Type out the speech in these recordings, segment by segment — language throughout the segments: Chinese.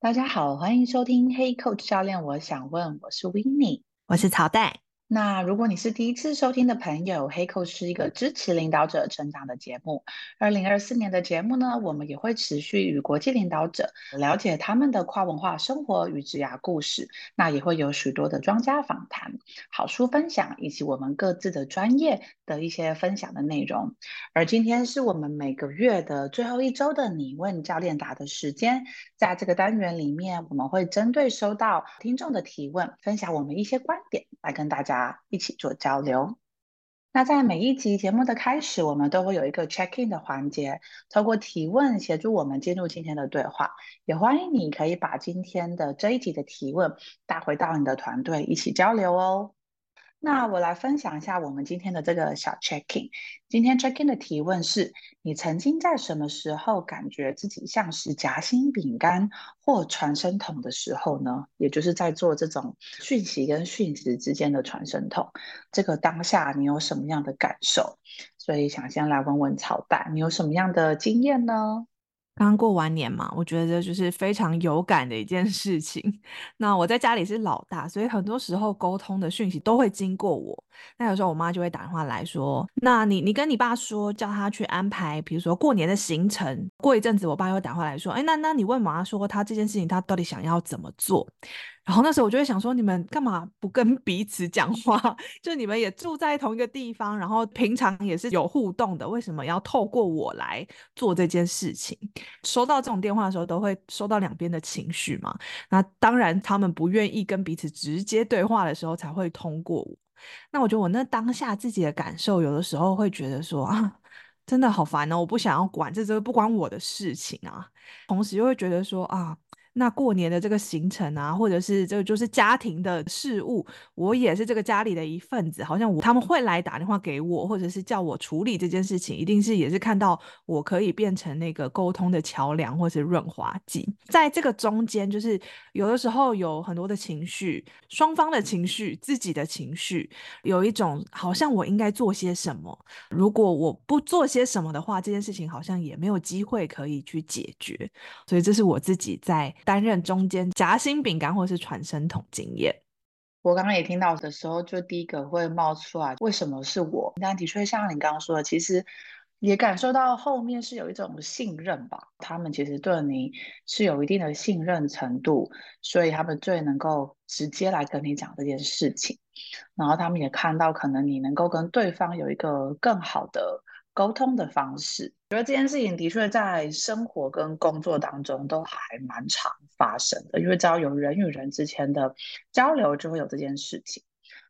大家好，欢迎收听黑 Coach 教练，我想问，我是 Winnie，我是曹代。那如果你是第一次收听的朋友，Hey Coach 是一个支持领导者成长的节目。二零二四年的节目呢，我们也会持续与国际领导者了解他们的跨文化生活与职涯故事。那也会有许多的专家访谈、好书分享，以及我们各自的专业的一些分享的内容。而今天是我们每个月的最后一周的你问教练答的时间，在这个单元里面，我们会针对收到听众的提问，分享我们一些观点，来跟大家。一起做交流。那在每一集节目的开始，我们都会有一个 check in 的环节，透过提问协助我们进入今天的对话。也欢迎你可以把今天的这一集的提问带回到你的团队一起交流哦。那我来分享一下我们今天的这个小 check-in。今天 check-in 的提问是：你曾经在什么时候感觉自己像是夹心饼干或传声筒的时候呢？也就是在做这种讯息跟讯息之间的传声筒。这个当下你有什么样的感受？所以想先来问问曹蛋，你有什么样的经验呢？刚过完年嘛，我觉得就是非常有感的一件事情。那我在家里是老大，所以很多时候沟通的讯息都会经过我。那有时候我妈就会打电话来说：“那你你跟你爸说，叫他去安排，比如说过年的行程。”过一阵子，我爸又打电话来说：“哎，那那你问妈说，他这件事情他到底想要怎么做？”然后那时候我就会想说，你们干嘛不跟彼此讲话？就你们也住在同一个地方，然后平常也是有互动的，为什么要透过我来做这件事情？收到这种电话的时候，都会收到两边的情绪嘛。那当然，他们不愿意跟彼此直接对话的时候，才会通过我。那我觉得我那当下自己的感受，有的时候会觉得说啊，真的好烦哦，我不想要管，这这不关我的事情啊。同时又会觉得说啊。那过年的这个行程啊，或者是这个就是家庭的事务，我也是这个家里的一份子，好像我他们会来打电话给我，或者是叫我处理这件事情，一定是也是看到我可以变成那个沟通的桥梁或是润滑剂。在这个中间，就是有的时候有很多的情绪，双方的情绪，自己的情绪，有一种好像我应该做些什么，如果我不做些什么的话，这件事情好像也没有机会可以去解决。所以这是我自己在。担任中间夹心饼干或是传声筒经验，我刚刚也听到的时候，就第一个会冒出来，为什么是我？但的确像你刚刚说的，其实也感受到后面是有一种信任吧。他们其实对你是有一定的信任程度，所以他们最能够直接来跟你讲这件事情。然后他们也看到，可能你能够跟对方有一个更好的。沟通的方式，觉得这件事情的确在生活跟工作当中都还蛮常发生的，因为只要有人与人之间的交流，就会有这件事情。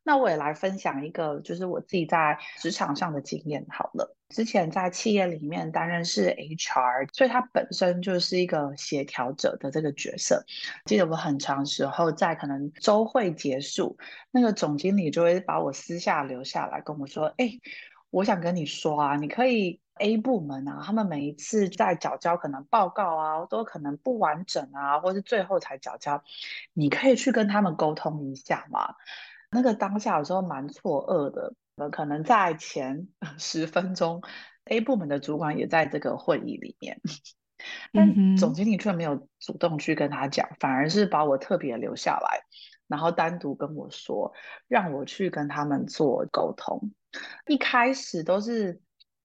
那我也来分享一个，就是我自己在职场上的经验好了。之前在企业里面担任是 HR，所以他本身就是一个协调者的这个角色。记得我很长时候在可能周会结束，那个总经理就会把我私下留下来跟我说：“哎。”我想跟你说啊，你可以 A 部门啊，他们每一次在缴交可能报告啊，都可能不完整啊，或是最后才缴交，你可以去跟他们沟通一下嘛。那个当下有时候蛮错愕的，可能在前 十分钟，A 部门的主管也在这个会议里面，但总经理却没有主动去跟他讲，反而是把我特别留下来，然后单独跟我说，让我去跟他们做沟通。一开始都是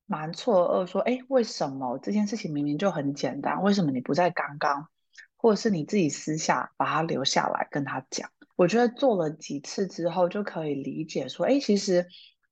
蛮错愕，说：“哎，为什么这件事情明明就很简单？为什么你不在刚刚，或者是你自己私下把他留下来跟他讲？”我觉得做了几次之后，就可以理解说，哎，其实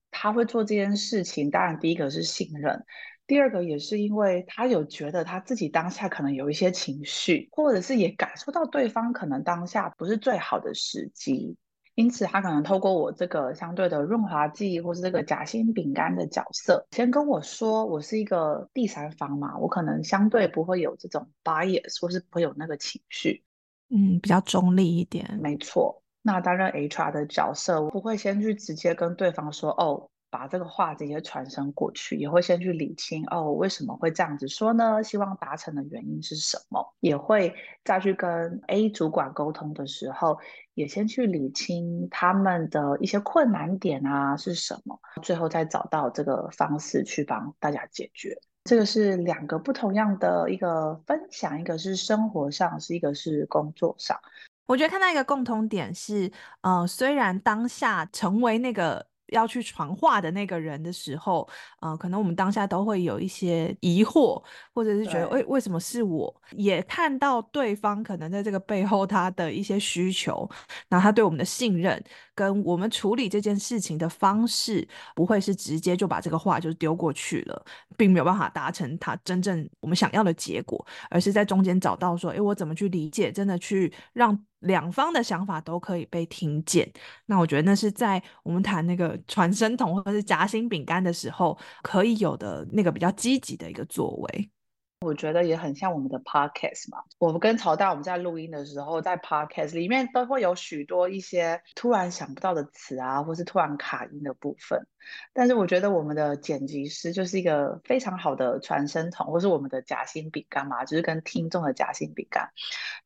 他会做这件事情，当然第一个是信任，第二个也是因为他有觉得他自己当下可能有一些情绪，或者是也感受到对方可能当下不是最好的时机。因此，他可能透过我这个相对的润滑剂，或是这个夹心饼干的角色，先跟我说，我是一个第三方嘛，我可能相对不会有这种 bias，或是不会有那个情绪，嗯，比较中立一点。没错，那担任 HR 的角色，我不会先去直接跟对方说，哦。把这个话直接传声过去，也会先去理清哦，为什么会这样子说呢？希望达成的原因是什么？也会再去跟 A 主管沟通的时候，也先去理清他们的一些困难点啊是什么，最后再找到这个方式去帮大家解决。这个是两个不同样的一个分享，一个是生活上，是一个是工作上。我觉得看到一个共通点是，呃，虽然当下成为那个。要去传话的那个人的时候，呃，可能我们当下都会有一些疑惑，或者是觉得，为为什么是我？也看到对方可能在这个背后他的一些需求，那他对我们的信任，跟我们处理这件事情的方式，不会是直接就把这个话就丢过去了，并没有办法达成他真正我们想要的结果，而是在中间找到说，诶，我怎么去理解，真的去让。两方的想法都可以被听见，那我觉得那是在我们谈那个传声筒或者是夹心饼干的时候，可以有的那个比较积极的一个作为。我觉得也很像我们的 podcast 嘛。我们跟曹大我们在录音的时候，在 podcast 里面都会有许多一些突然想不到的词啊，或是突然卡音的部分。但是我觉得我们的剪辑师就是一个非常好的传声筒，或是我们的夹心饼干嘛，就是跟听众的夹心饼干，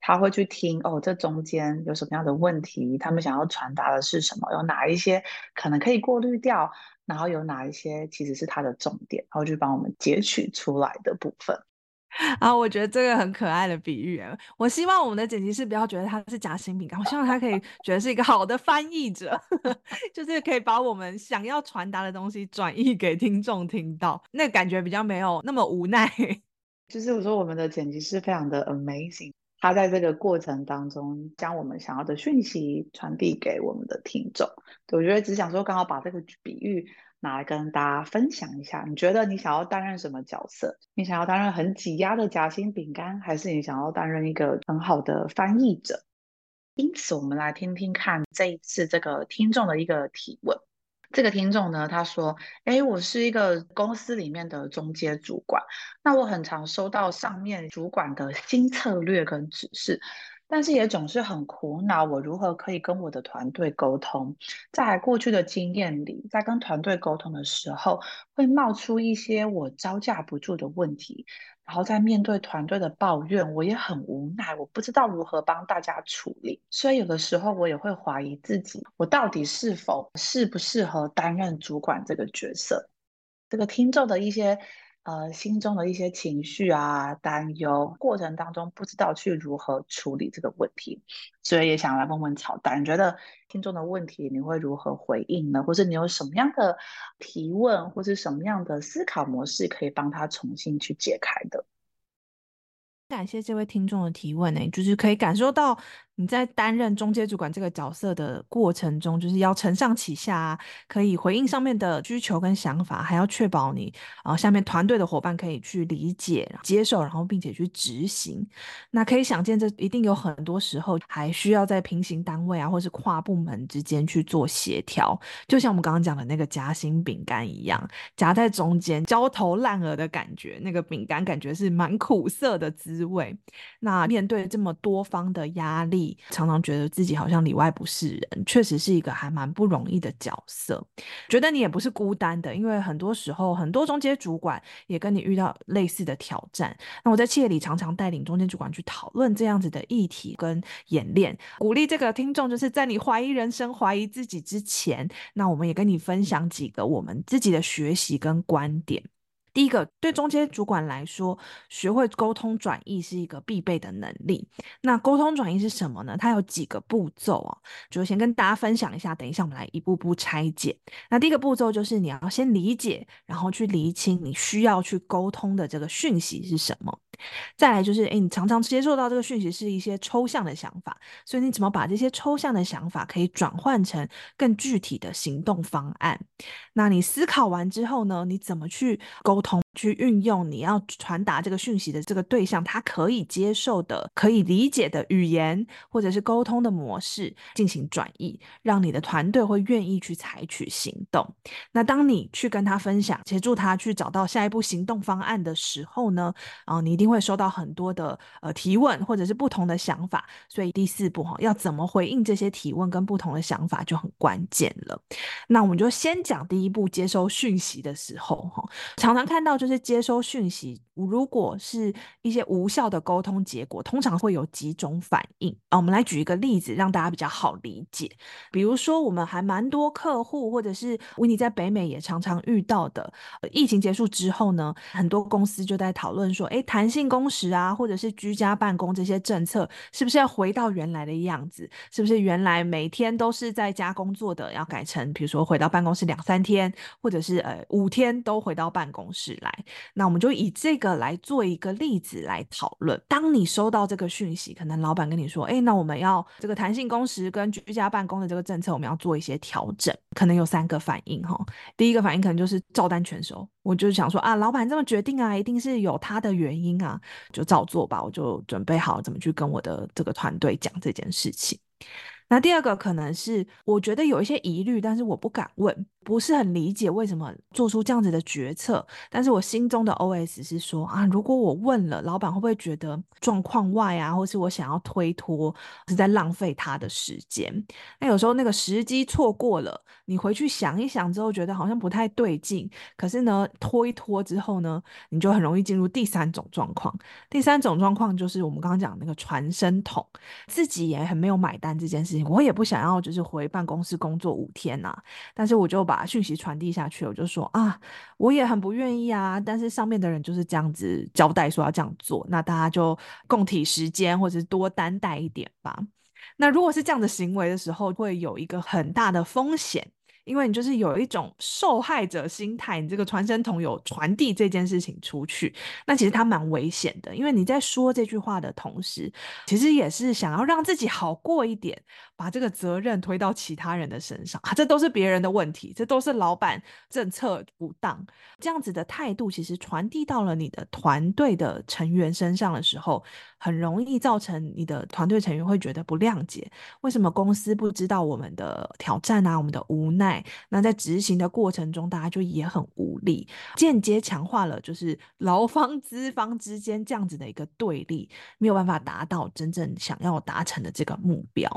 他会去听哦，这中间有什么样的问题，他们想要传达的是什么，有哪一些可能可以过滤掉，然后有哪一些其实是他的重点，然后去帮我们截取出来的部分。啊，我觉得这个很可爱的比喻。我希望我们的剪辑师不要觉得他是夹心饼干，我希望他可以 觉得是一个好的翻译者，就是可以把我们想要传达的东西转译给听众听到，那感觉比较没有那么无奈。就是我说我们的剪辑师非常的 amazing，他在这个过程当中将我们想要的讯息传递给我们的听众。对，我觉得只想说刚好把这个比喻。拿来跟大家分享一下，你觉得你想要担任什么角色？你想要担任很挤压的夹心饼干，还是你想要担任一个很好的翻译者？因此，我们来听听看这一次这个听众的一个提问。这个听众呢，他说：“诶，我是一个公司里面的中阶主管，那我很常收到上面主管的新策略跟指示。”但是也总是很苦恼，我如何可以跟我的团队沟通？在过去的经验里，在跟团队沟通的时候，会冒出一些我招架不住的问题，然后在面对团队的抱怨，我也很无奈，我不知道如何帮大家处理。所以有的时候我也会怀疑自己，我到底是否适不适合担任主管这个角色？这个听众的一些。呃，心中的一些情绪啊、担忧，过程当中不知道去如何处理这个问题，所以也想来问问曹代，你觉得听众的问题你会如何回应呢？或者你有什么样的提问，或是什么样的思考模式可以帮他重新去解开的？感谢这位听众的提问呢，就是可以感受到。你在担任中介主管这个角色的过程中，就是要承上启下，可以回应上面的需求跟想法，还要确保你啊下面团队的伙伴可以去理解、接受，然后并且去执行。那可以想见，这一定有很多时候还需要在平行单位啊，或是跨部门之间去做协调。就像我们刚刚讲的那个夹心饼干一样，夹在中间焦头烂额的感觉，那个饼干感觉是蛮苦涩的滋味。那面对这么多方的压力，常常觉得自己好像里外不是人，确实是一个还蛮不容易的角色。觉得你也不是孤单的，因为很多时候很多中阶主管也跟你遇到类似的挑战。那我在企业里常常带领中间主管去讨论这样子的议题跟演练，鼓励这个听众就是在你怀疑人生、怀疑自己之前，那我们也跟你分享几个我们自己的学习跟观点。第一个，对中间主管来说，学会沟通转译是一个必备的能力。那沟通转译是什么呢？它有几个步骤啊，就先跟大家分享一下。等一下我们来一步步拆解。那第一个步骤就是你要先理解，然后去厘清你需要去沟通的这个讯息是什么。再来就是，诶，你常常接受到这个讯息是一些抽象的想法，所以你怎么把这些抽象的想法可以转换成更具体的行动方案？那你思考完之后呢，你怎么去沟通？去运用你要传达这个讯息的这个对象，他可以接受的、可以理解的语言，或者是沟通的模式进行转译，让你的团队会愿意去采取行动。那当你去跟他分享，协助他去找到下一步行动方案的时候呢，啊，你一定会收到很多的呃提问，或者是不同的想法。所以第四步哈，要怎么回应这些提问跟不同的想法就很关键了。那我们就先讲第一步，接收讯息的时候哈，常常看到就。就是接收讯息，如果是一些无效的沟通结果，通常会有几种反应啊。我们来举一个例子，让大家比较好理解。比如说，我们还蛮多客户，或者是 Winnie 在北美也常常遇到的。疫情结束之后呢，很多公司就在讨论说，诶，弹性工时啊，或者是居家办公这些政策，是不是要回到原来的样子？是不是原来每天都是在家工作的，要改成比如说回到办公室两三天，或者是呃五天都回到办公室来？那我们就以这个来做一个例子来讨论。当你收到这个讯息，可能老板跟你说：“诶，那我们要这个弹性工时跟居家办公的这个政策，我们要做一些调整。”可能有三个反应哈。第一个反应可能就是照单全收，我就想说啊，老板这么决定啊，一定是有他的原因啊，就照做吧。我就准备好怎么去跟我的这个团队讲这件事情。那第二个可能是我觉得有一些疑虑，但是我不敢问。不是很理解为什么做出这样子的决策，但是我心中的 OS 是说啊，如果我问了，老板会不会觉得状况外啊，或是我想要推脱，是在浪费他的时间？那有时候那个时机错过了，你回去想一想之后，觉得好像不太对劲，可是呢，拖一拖之后呢，你就很容易进入第三种状况。第三种状况就是我们刚刚讲那个传声筒，自己也很没有买单这件事情，我也不想要就是回办公室工作五天呐、啊，但是我就把。把讯息传递下去，我就说啊，我也很不愿意啊，但是上面的人就是这样子交代说要这样做，那大家就共体时间，或者是多担待一点吧。那如果是这样的行为的时候，会有一个很大的风险。因为你就是有一种受害者心态，你这个传声筒有传递这件事情出去，那其实它蛮危险的。因为你在说这句话的同时，其实也是想要让自己好过一点，把这个责任推到其他人的身上啊，这都是别人的问题，这都是老板政策不当，这样子的态度，其实传递到了你的团队的成员身上的时候，很容易造成你的团队成员会觉得不谅解，为什么公司不知道我们的挑战啊，我们的无奈？那在执行的过程中，大家就也很无力，间接强化了就是 劳方资方之间这样子的一个对立，没有办法达到真正想要达成的这个目标。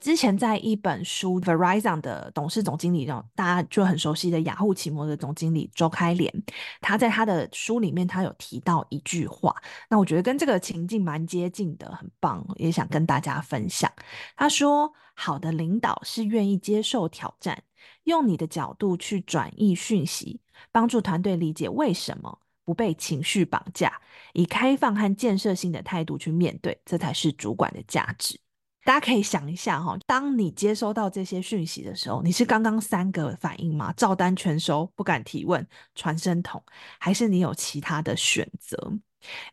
之前在一本书，Verizon 的董事总经理，让大家就很熟悉的雅虎奇摩的总经理周开廉，他在他的书里面，他有提到一句话，那我觉得跟这个情境蛮接近的，很棒，也想跟大家分享。他说：“好的领导是愿意接受挑战。”用你的角度去转译讯息，帮助团队理解为什么不被情绪绑架，以开放和建设性的态度去面对，这才是主管的价值。大家可以想一下哈，当你接收到这些讯息的时候，你是刚刚三个反应吗？照单全收，不敢提问，传声筒，还是你有其他的选择？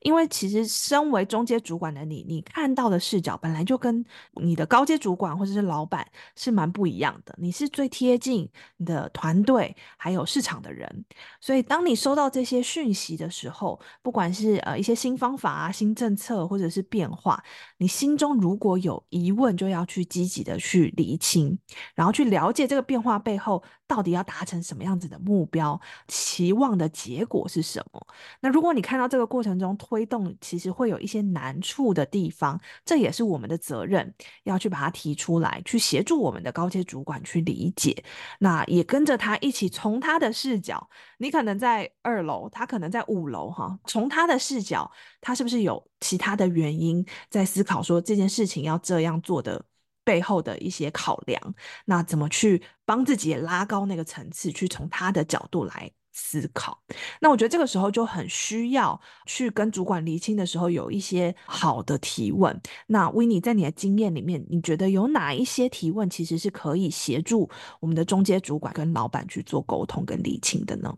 因为其实身为中阶主管的你，你看到的视角本来就跟你的高阶主管或者是老板是蛮不一样的。你是最贴近你的团队还有市场的人，所以当你收到这些讯息的时候，不管是呃一些新方法啊、新政策或者是变化，你心中如果有疑问，就要去积极的去厘清，然后去了解这个变化背后到底要达成什么样子的目标，期望的结果是什么。那如果你看到这个过程，中推动其实会有一些难处的地方，这也是我们的责任，要去把它提出来，去协助我们的高阶主管去理解。那也跟着他一起从他的视角，你可能在二楼，他可能在五楼，哈，从他的视角，他是不是有其他的原因在思考说这件事情要这样做的背后的一些考量？那怎么去帮自己拉高那个层次，去从他的角度来。思考，那我觉得这个时候就很需要去跟主管厘清的时候，有一些好的提问。那 Winnie 在你的经验里面，你觉得有哪一些提问其实是可以协助我们的中间主管跟老板去做沟通跟厘清的呢？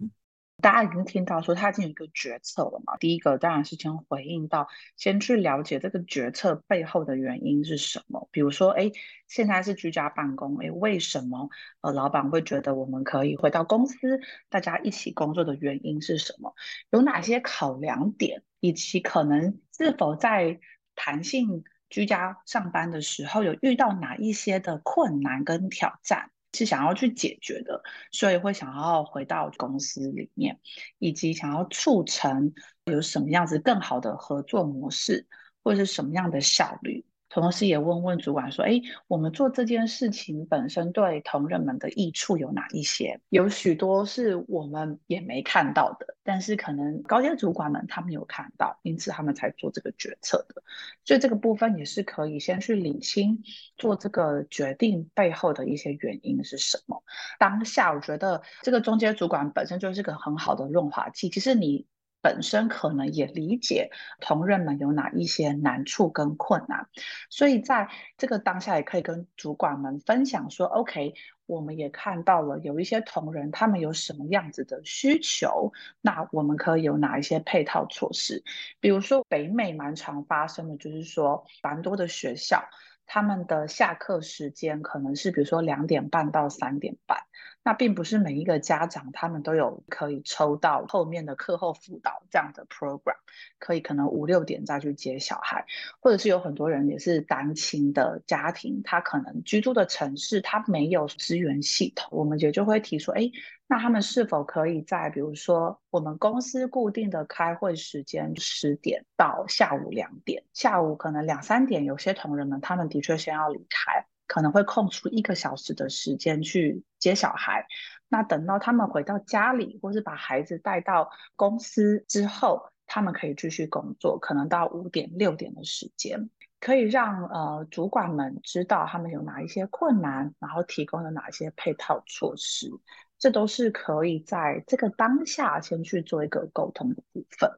大家已经听到说他已经有一个决策了嘛？第一个当然是先回应到，先去了解这个决策背后的原因是什么。比如说，哎，现在是居家办公，哎，为什么呃老板会觉得我们可以回到公司，大家一起工作的原因是什么？有哪些考量点，以及可能是否在弹性居家上班的时候有遇到哪一些的困难跟挑战？是想要去解决的，所以会想要回到公司里面，以及想要促成有什么样子更好的合作模式，或者是什么样的效率。同时也问问主管说：“哎，我们做这件事情本身对同仁们的益处有哪一些？有许多是我们也没看到的，但是可能高阶主管们他们有看到，因此他们才做这个决策的。所以这个部分也是可以先去理清做这个决定背后的一些原因是什么。当下我觉得这个中阶主管本身就是个很好的润滑剂，其实你。”本身可能也理解同仁们有哪一些难处跟困难，所以在这个当下也可以跟主管们分享说：“OK，我们也看到了有一些同仁他们有什么样子的需求，那我们可以有哪一些配套措施？比如说北美蛮常发生的，就是说蛮多的学校他们的下课时间可能是比如说两点半到三点半。”那并不是每一个家长他们都有可以抽到后面的课后辅导这样的 program，可以可能五六点再去接小孩，或者是有很多人也是单亲的家庭，他可能居住的城市他没有资源系统，我们也就会提出，哎，那他们是否可以在比如说我们公司固定的开会时间十点到下午两点，下午可能两三点有些同仁们他们的确先要离开。可能会空出一个小时的时间去接小孩，那等到他们回到家里，或是把孩子带到公司之后，他们可以继续工作，可能到五点六点的时间，可以让呃主管们知道他们有哪一些困难，然后提供了哪一些配套措施，这都是可以在这个当下先去做一个沟通的部分。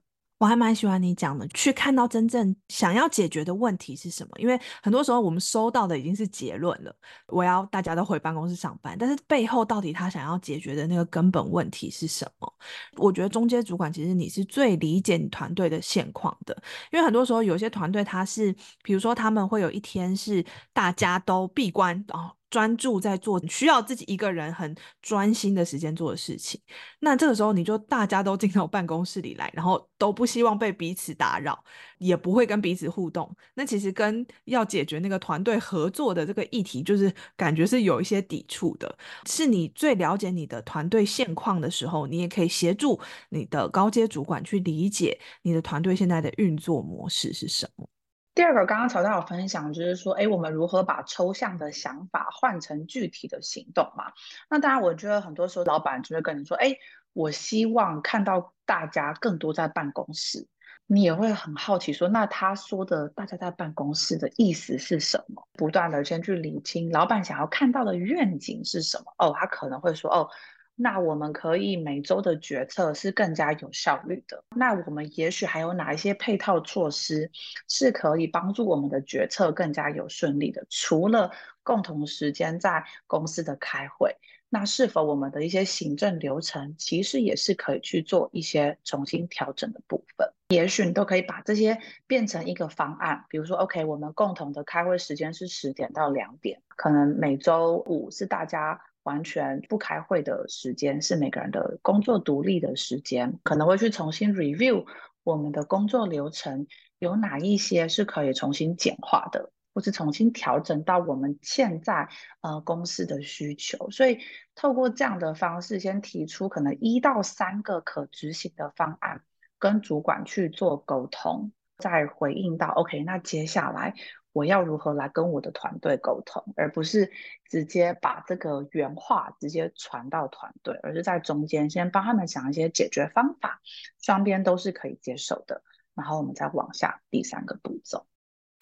我还蛮喜欢你讲的，去看到真正想要解决的问题是什么。因为很多时候我们收到的已经是结论了，我要大家都回办公室上班，但是背后到底他想要解决的那个根本问题是什么？我觉得中间主管其实你是最理解你团队的现况的，因为很多时候有些团队他是，比如说他们会有一天是大家都闭关哦。专注在做需要自己一个人很专心的时间做的事情，那这个时候你就大家都进到办公室里来，然后都不希望被彼此打扰，也不会跟彼此互动。那其实跟要解决那个团队合作的这个议题，就是感觉是有一些抵触的。是你最了解你的团队现况的时候，你也可以协助你的高阶主管去理解你的团队现在的运作模式是什么。第二个，刚刚曹大有分享，就是说，哎，我们如何把抽象的想法换成具体的行动嘛？那当然，我觉得很多时候老板就会跟你说，哎，我希望看到大家更多在办公室。你也会很好奇说，那他说的大家在办公室的意思是什么？不断的先去理清老板想要看到的愿景是什么。哦，他可能会说，哦。那我们可以每周的决策是更加有效率的。那我们也许还有哪一些配套措施是可以帮助我们的决策更加有顺利的？除了共同时间在公司的开会，那是否我们的一些行政流程其实也是可以去做一些重新调整的部分？也许你都可以把这些变成一个方案，比如说，OK，我们共同的开会时间是十点到两点，可能每周五是大家。完全不开会的时间是每个人的工作独立的时间，可能会去重新 review 我们的工作流程，有哪一些是可以重新简化的，或是重新调整到我们现在呃公司的需求。所以透过这样的方式，先提出可能一到三个可执行的方案，跟主管去做沟通，再回应到 OK，那接下来。我要如何来跟我的团队沟通，而不是直接把这个原话直接传到团队，而是在中间先帮他们想一些解决方法，双边都是可以接受的，然后我们再往下第三个步骤。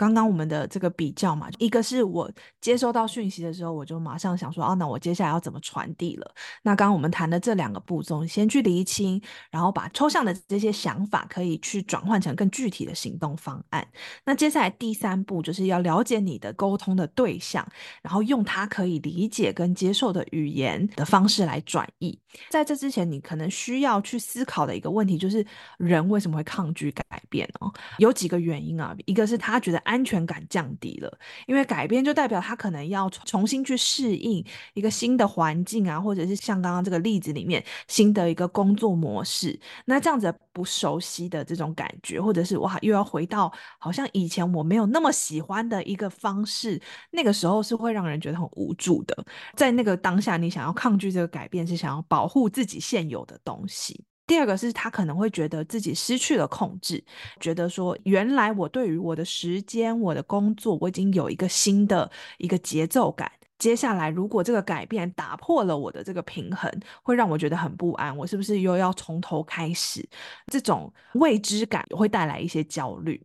刚刚我们的这个比较嘛，一个是我接收到讯息的时候，我就马上想说，哦，那我接下来要怎么传递了？那刚刚我们谈的这两个步骤，先去厘清，然后把抽象的这些想法可以去转换成更具体的行动方案。那接下来第三步就是要了解你的沟通的对象，然后用他可以理解跟接受的语言的方式来转译。在这之前，你可能需要去思考的一个问题就是，人为什么会抗拒改变哦？有几个原因啊，一个是他觉得安全感降低了，因为改变就代表他可能要重新去适应一个新的环境啊，或者是像刚刚这个例子里面新的一个工作模式，那这样子不熟悉的这种感觉，或者是哇，又要回到好像以前我没有那么喜欢的一个方式，那个时候是会让人觉得很无助的。在那个当下，你想要抗拒这个改变，是想要保护自己现有的东西。第二个是他可能会觉得自己失去了控制，觉得说原来我对于我的时间、我的工作，我已经有一个新的一个节奏感。接下来如果这个改变打破了我的这个平衡，会让我觉得很不安。我是不是又要从头开始？这种未知感会带来一些焦虑。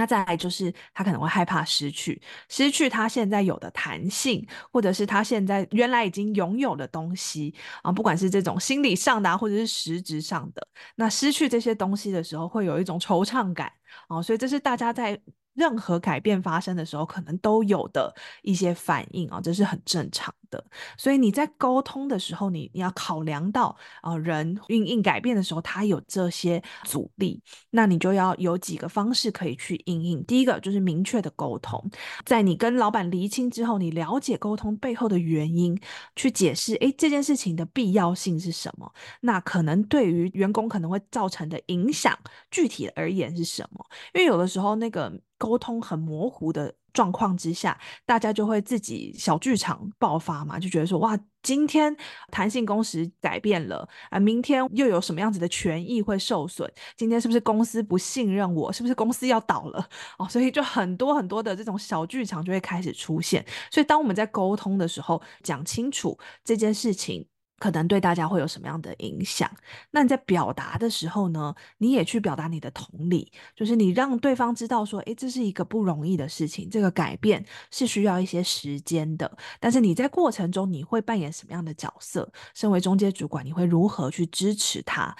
那再来就是他可能会害怕失去，失去他现在有的弹性，或者是他现在原来已经拥有的东西啊，不管是这种心理上的，或者是实质上的。那失去这些东西的时候，会有一种惆怅感啊，所以这是大家在。任何改变发生的时候，可能都有的一些反应啊，这是很正常的。所以你在沟通的时候，你你要考量到啊，人运应改变的时候，他有这些阻力，那你就要有几个方式可以去应应。第一个就是明确的沟通，在你跟老板厘清之后，你了解沟通背后的原因，去解释，诶，这件事情的必要性是什么？那可能对于员工可能会造成的影响，具体而言是什么？因为有的时候那个。沟通很模糊的状况之下，大家就会自己小剧场爆发嘛，就觉得说哇，今天弹性工时改变了啊，明天又有什么样子的权益会受损？今天是不是公司不信任我？是不是公司要倒了？哦，所以就很多很多的这种小剧场就会开始出现。所以当我们在沟通的时候，讲清楚这件事情。可能对大家会有什么样的影响？那你在表达的时候呢，你也去表达你的同理，就是你让对方知道说，诶，这是一个不容易的事情，这个改变是需要一些时间的。但是你在过程中，你会扮演什么样的角色？身为中介主管，你会如何去支持他？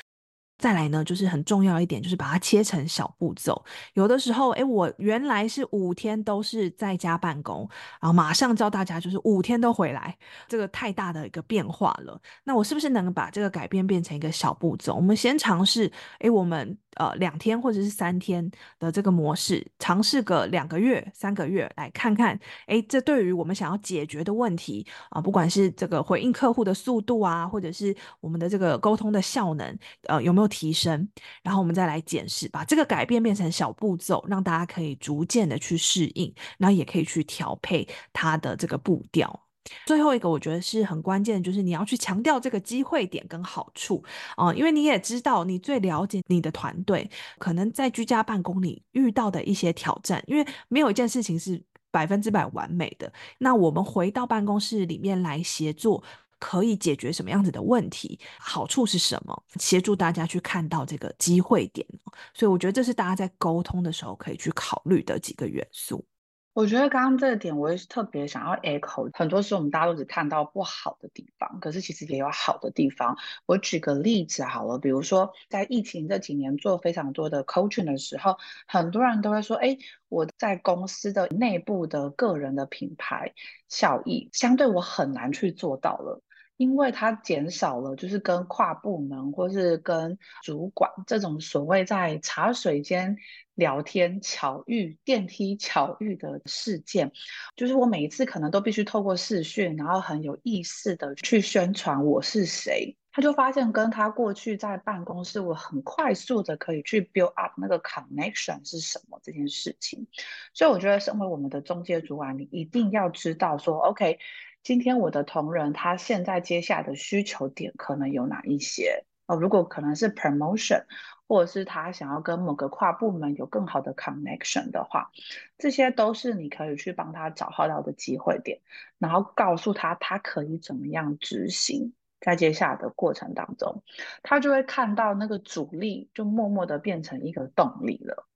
再来呢，就是很重要一点，就是把它切成小步骤。有的时候，诶，我原来是五天都是在家办公，然后马上教大家就是五天都回来，这个太大的一个变化了。那我是不是能把这个改变变成一个小步骤？我们先尝试，诶，我们呃两天或者是三天的这个模式，尝试个两个月、三个月，来看看，诶，这对于我们想要解决的问题啊，不管是这个回应客户的速度啊，或者是我们的这个沟通的效能，呃，有没有提升，然后我们再来检视，把这个改变变成小步骤，让大家可以逐渐的去适应，然后也可以去调配它的这个步调。最后一个我觉得是很关键的，就是你要去强调这个机会点跟好处啊、因为你也知道，你最了解你的团队，可能在居家办公里遇到的一些挑战，因为没有一件事情是百分之百完美的。那我们回到办公室里面来协作。可以解决什么样子的问题？好处是什么？协助大家去看到这个机会点，所以我觉得这是大家在沟通的时候可以去考虑的几个元素。我觉得刚刚这个点，我也是特别想要 echo。很多时候我们大家都只看到不好的地方，可是其实也有好的地方。我举个例子好了，比如说在疫情这几年做非常多的 coaching 的时候，很多人都会说：“哎，我在公司的内部的个人的品牌效益，相对我很难去做到了。”因为它减少了，就是跟跨部门或是跟主管这种所谓在茶水间聊天巧遇、电梯巧遇的事件，就是我每一次可能都必须透过视讯，然后很有意识的去宣传我是谁。他就发现跟他过去在办公室，我很快速的可以去 build up 那个 connection 是什么这件事情。所以我觉得，身为我们的中介主管，你一定要知道说，OK。今天我的同仁他现在接下的需求点可能有哪一些？哦，如果可能是 promotion，或者是他想要跟某个跨部门有更好的 connection 的话，这些都是你可以去帮他找好到的机会点，然后告诉他他可以怎么样执行，在接下来的过程当中，他就会看到那个阻力就默默的变成一个动力了。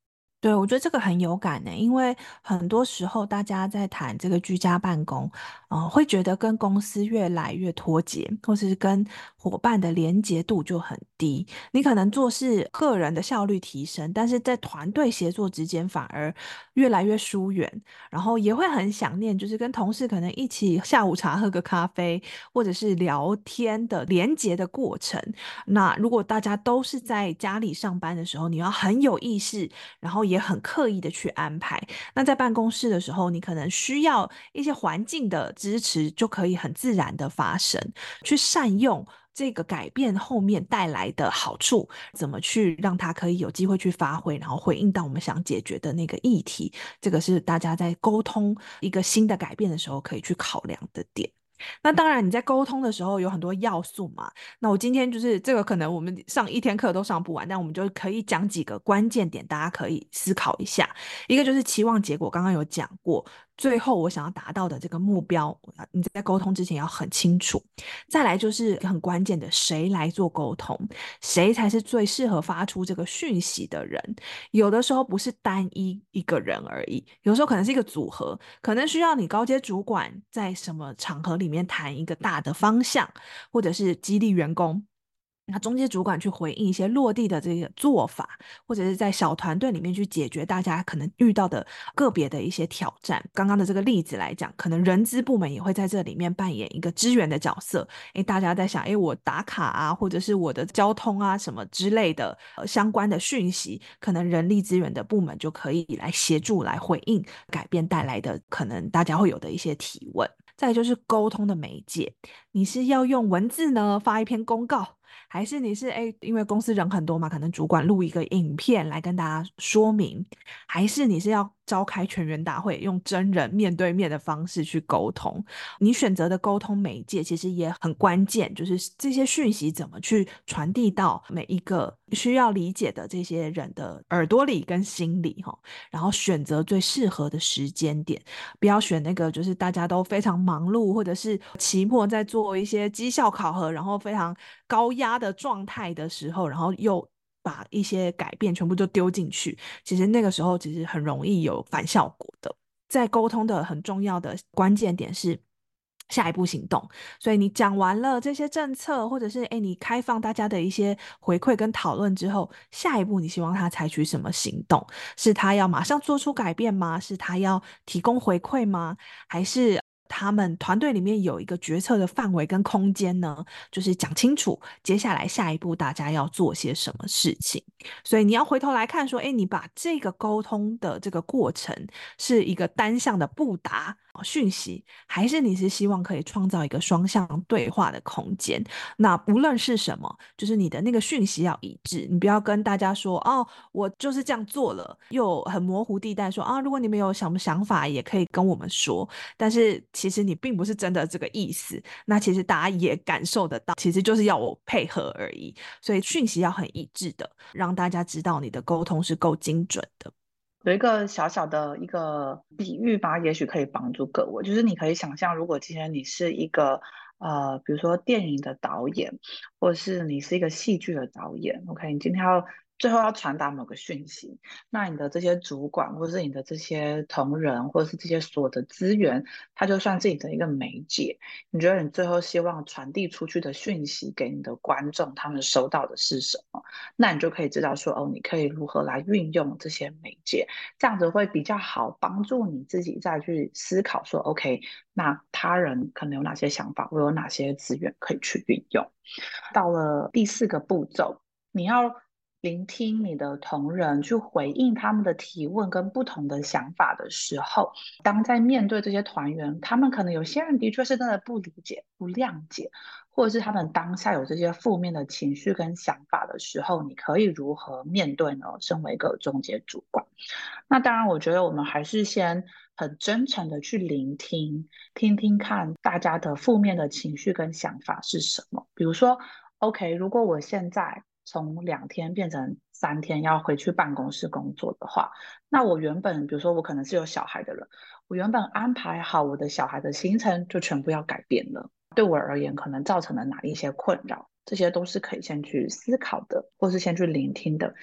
对，我觉得这个很有感呢，因为很多时候大家在谈这个居家办公，呃，会觉得跟公司越来越脱节，或是跟伙伴的连结度就很低。你可能做事个人的效率提升，但是在团队协作之间反而越来越疏远，然后也会很想念，就是跟同事可能一起下午茶喝个咖啡，或者是聊天的连结的过程。那如果大家都是在家里上班的时候，你要很有意识，然后也也很刻意的去安排。那在办公室的时候，你可能需要一些环境的支持，就可以很自然的发生。去善用这个改变后面带来的好处，怎么去让它可以有机会去发挥，然后回应到我们想解决的那个议题。这个是大家在沟通一个新的改变的时候可以去考量的点。那当然，你在沟通的时候有很多要素嘛。那我今天就是这个，可能我们上一天课都上不完，但我们就可以讲几个关键点，大家可以思考一下。一个就是期望结果，刚刚有讲过。最后我想要达到的这个目标，你在沟通之前要很清楚。再来就是很关键的，谁来做沟通，谁才是最适合发出这个讯息的人。有的时候不是单一一个人而已，有时候可能是一个组合，可能需要你高阶主管在什么场合里面谈一个大的方向，或者是激励员工。那中介主管去回应一些落地的这个做法，或者是在小团队里面去解决大家可能遇到的个别的一些挑战。刚刚的这个例子来讲，可能人资部门也会在这里面扮演一个支援的角色。诶，大家在想，诶，我打卡啊，或者是我的交通啊什么之类的，呃，相关的讯息，可能人力资源的部门就可以来协助来回应改变带来的可能大家会有的一些提问。再就是沟通的媒介，你是要用文字呢，发一篇公告？还是你是哎，因为公司人很多嘛，可能主管录一个影片来跟大家说明，还是你是要召开全员大会，用真人面对面的方式去沟通？你选择的沟通媒介其实也很关键，就是这些讯息怎么去传递到每一个需要理解的这些人的耳朵里跟心里哈，然后选择最适合的时间点，不要选那个就是大家都非常忙碌，或者是期末在做一些绩效考核，然后非常高压的状态的时候，然后又把一些改变全部都丢进去，其实那个时候其实很容易有反效果的。在沟通的很重要的关键点是下一步行动，所以你讲完了这些政策，或者是诶你开放大家的一些回馈跟讨论之后，下一步你希望他采取什么行动？是他要马上做出改变吗？是他要提供回馈吗？还是？他们团队里面有一个决策的范围跟空间呢，就是讲清楚接下来下一步大家要做些什么事情。所以你要回头来看说，诶，你把这个沟通的这个过程是一个单向的布达讯息，还是你是希望可以创造一个双向对话的空间？那无论是什么，就是你的那个讯息要一致，你不要跟大家说哦，我就是这样做了，又很模糊地带说啊，如果你们有什么想法，也可以跟我们说。但是其实你并不是真的这个意思。那其实大家也感受得到，其实就是要我配合而已。所以讯息要很一致的，让大家知道你的沟通是够精准的。有一个小小的一个比喻吧，也许可以帮助各位。就是你可以想象，如果今天你是一个呃，比如说电影的导演，或者是你是一个戏剧的导演，OK，你今天要。最后要传达某个讯息，那你的这些主管，或是你的这些同仁，或是这些所的资源，它就算自己的一个媒介。你觉得你最后希望传递出去的讯息给你的观众，他们收到的是什么？那你就可以知道说，哦，你可以如何来运用这些媒介，这样子会比较好帮助你自己再去思考说，OK，那他人可能有哪些想法，我有哪些资源可以去运用。到了第四个步骤，你要。聆听你的同仁，去回应他们的提问跟不同的想法的时候，当在面对这些团员，他们可能有些人的确是真的不理解、不谅解，或者是他们当下有这些负面的情绪跟想法的时候，你可以如何面对呢？身为一个中介主管，那当然，我觉得我们还是先很真诚的去聆听，听听看大家的负面的情绪跟想法是什么。比如说，OK，如果我现在。从两天变成三天要回去办公室工作的话，那我原本比如说我可能是有小孩的人，我原本安排好我的小孩的行程就全部要改变了，对我而言可能造成了哪一些困扰，这些都是可以先去思考的，或是先去聆听的。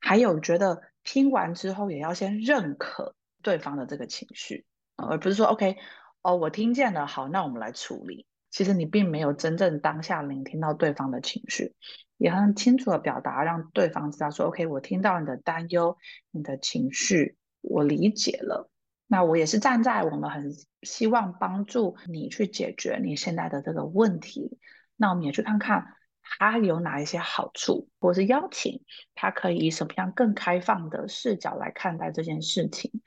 还有觉得听完之后也要先认可对方的这个情绪，而不是说 OK，哦，我听见了，好，那我们来处理。其实你并没有真正当下聆听到对方的情绪，也很清楚的表达，让对方知道说 OK，我听到你的担忧，你的情绪，我理解了。那我也是站在我们很希望帮助你去解决你现在的这个问题，那我们也去看看他有哪一些好处，或是邀请他可以以什么样更开放的视角来看待这件事情。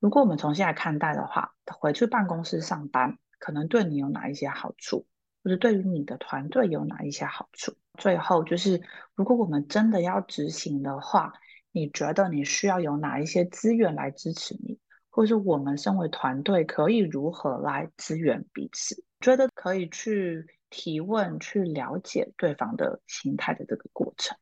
如果我们重新来看待的话，回去办公室上班可能对你有哪一些好处，或者对于你的团队有哪一些好处？最后就是，如果我们真的要执行的话，你觉得你需要有哪一些资源来支持你？或是我们身为团队可以如何来支援彼此？觉得可以去提问、去了解对方的心态的这个过程。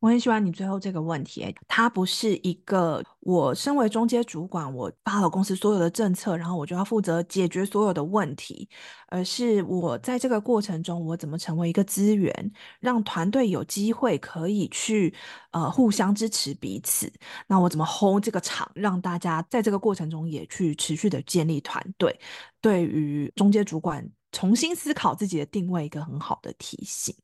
我很喜欢你最后这个问题，它不是一个我身为中阶主管，我发了公司所有的政策，然后我就要负责解决所有的问题，而是我在这个过程中，我怎么成为一个资源，让团队有机会可以去呃互相支持彼此。那我怎么 hold 这个场，让大家在这个过程中也去持续的建立团队？对于中阶主管。重新思考自己的定位，一个很好的提醒。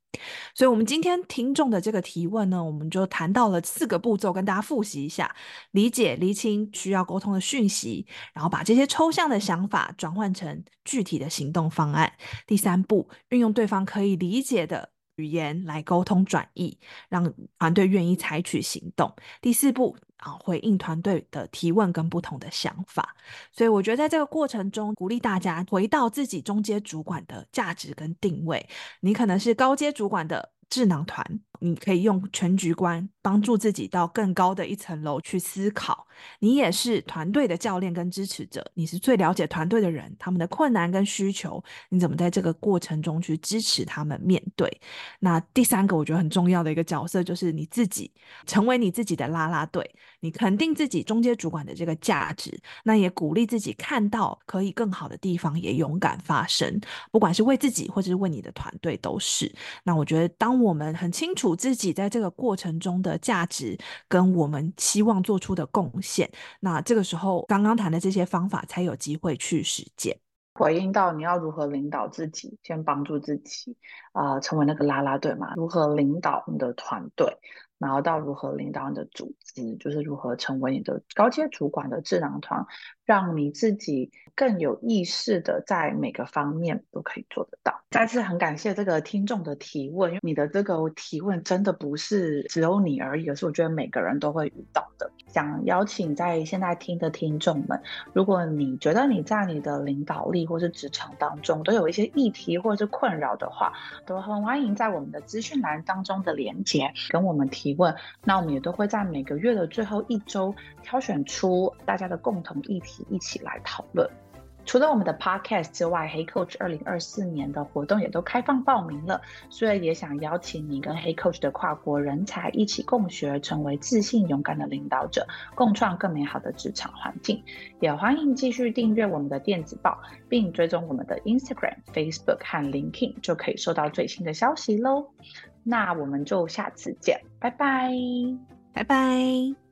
所以，我们今天听众的这个提问呢，我们就谈到了四个步骤，跟大家复习一下：理解、厘清需要沟通的讯息，然后把这些抽象的想法转换成具体的行动方案。第三步，运用对方可以理解的语言来沟通转译，让团队愿意采取行动。第四步。啊，回应团队的提问跟不同的想法，所以我觉得在这个过程中，鼓励大家回到自己中阶主管的价值跟定位。你可能是高阶主管的智囊团，你可以用全局观帮助自己到更高的一层楼去思考。你也是团队的教练跟支持者，你是最了解团队的人，他们的困难跟需求，你怎么在这个过程中去支持他们面对？那第三个我觉得很重要的一个角色就是你自己，成为你自己的啦啦队，你肯定自己中间主管的这个价值，那也鼓励自己看到可以更好的地方，也勇敢发声，不管是为自己或者是为你的团队都是。那我觉得当我们很清楚自己在这个过程中的价值，跟我们希望做出的贡献，那这个时候刚刚谈的这些方法才有机会去实践。回应到你要如何领导自己，先帮助自己，啊、成为那个啦啦队嘛？如何领导你的团队？然后到如何领导你的组织，就是如何成为你的高阶主管的智囊团，让你自己更有意识的在每个方面都可以做得到。再次很感谢这个听众的提问，因为你的这个提问真的不是只有你而已，而是我觉得每个人都会遇到的。想邀请在现在听的听众们，如果你觉得你在你的领导力或是职场当中都有一些议题或者是困扰的话，都很欢迎在我们的资讯栏当中的连接跟我们。提问，那我们也都会在每个月的最后一周挑选出大家的共同议题，一起来讨论。除了我们的 podcast 之外，Hey Coach 二零二四年的活动也都开放报名了，所以也想邀请你跟 Hey Coach 的跨国人才一起共学，成为自信勇敢的领导者，共创更美好的职场环境。也欢迎继续订阅我们的电子报，并追踪我们的 Instagram、Facebook 和 LinkedIn，就可以收到最新的消息喽。那我们就下次见，拜拜，拜拜。